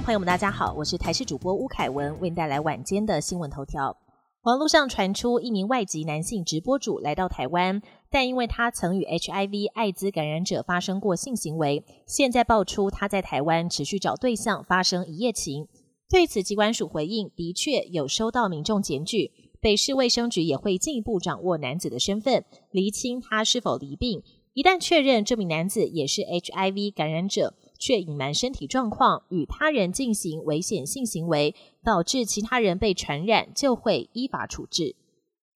朋友们，大家好，我是台视主播吴凯文，为您带来晚间的新闻头条。网络上传出一名外籍男性直播主来到台湾，但因为他曾与 HIV 艾滋感染者发生过性行为，现在爆出他在台湾持续找对象发生一夜情。对此，机关署回应，的确有收到民众检举，北市卫生局也会进一步掌握男子的身份，厘清他是否离病。一旦确认这名男子也是 HIV 感染者，却隐瞒身体状况，与他人进行危险性行为，导致其他人被传染，就会依法处置。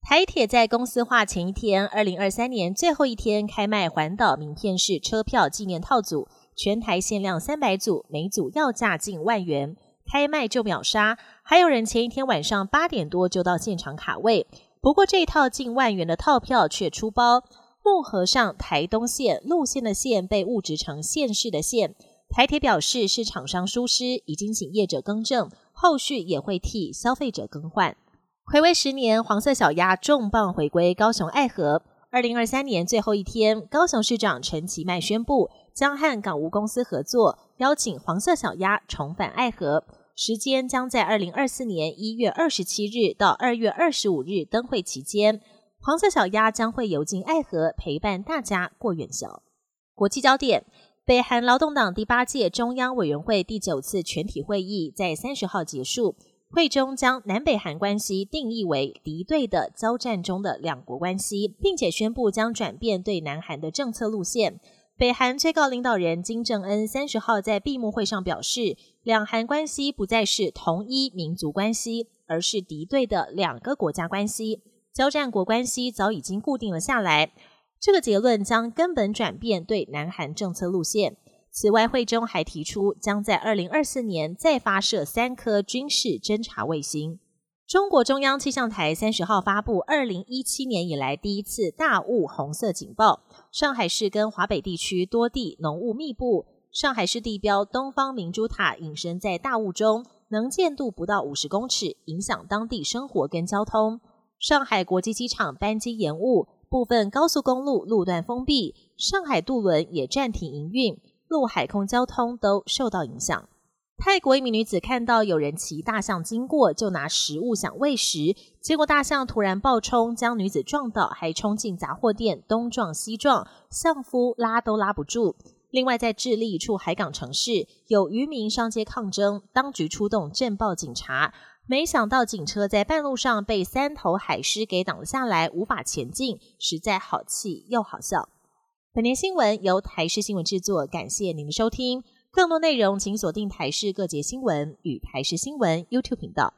台铁在公司化前一天，二零二三年最后一天开卖环岛名片式车票纪念套组，全台限量三百组，每组要价近万元。开卖就秒杀，还有人前一天晚上八点多就到现场卡位。不过这一套近万元的套票却出包，木盒上台东线路线的线被误植成县市的线。台铁表示是厂商疏失，已经请业者更正，后续也会替消费者更换。回违十年，黄色小鸭重磅回归高雄爱河。二零二三年最后一天，高雄市长陈其迈宣布将和港务公司合作，邀请黄色小鸭重返爱河。时间将在二零二四年一月二十七日到二月二十五日灯会期间，黄色小鸭将会游进爱河，陪伴大家过元宵。国际焦点：北韩劳动党第八届中央委员会第九次全体会议在三十号结束，会中将南北韩关系定义为敌对的交战中的两国关系，并且宣布将转变对南韩的政策路线。北韩最高领导人金正恩三十号在闭幕会上表示，两韩关系不再是同一民族关系，而是敌对的两个国家关系，交战国关系早已经固定了下来。这个结论将根本转变对南韩政策路线。此外，会中还提出将在二零二四年再发射三颗军事侦察卫星。中国中央气象台三十号发布二零一七年以来第一次大雾红色警报，上海市跟华北地区多地浓雾密布。上海市地标东方明珠塔隐身在大雾中，能见度不到五十公尺，影响当地生活跟交通。上海国际机场班机延误，部分高速公路路段封闭，上海渡轮也暂停营运，陆海空交通都受到影响。泰国一名女子看到有人骑大象经过，就拿食物想喂食，结果大象突然暴冲，将女子撞倒，还冲进杂货店，东撞西撞，象夫拉都拉不住。另外，在智利一处海港城市，有渔民上街抗争，当局出动镇暴警察，没想到警车在半路上被三头海狮给挡了下来，无法前进，实在好气又好笑。本年新闻由台视新闻制作，感谢您的收听。更多内容，请锁定台视各节新闻与台视新闻 YouTube 频道。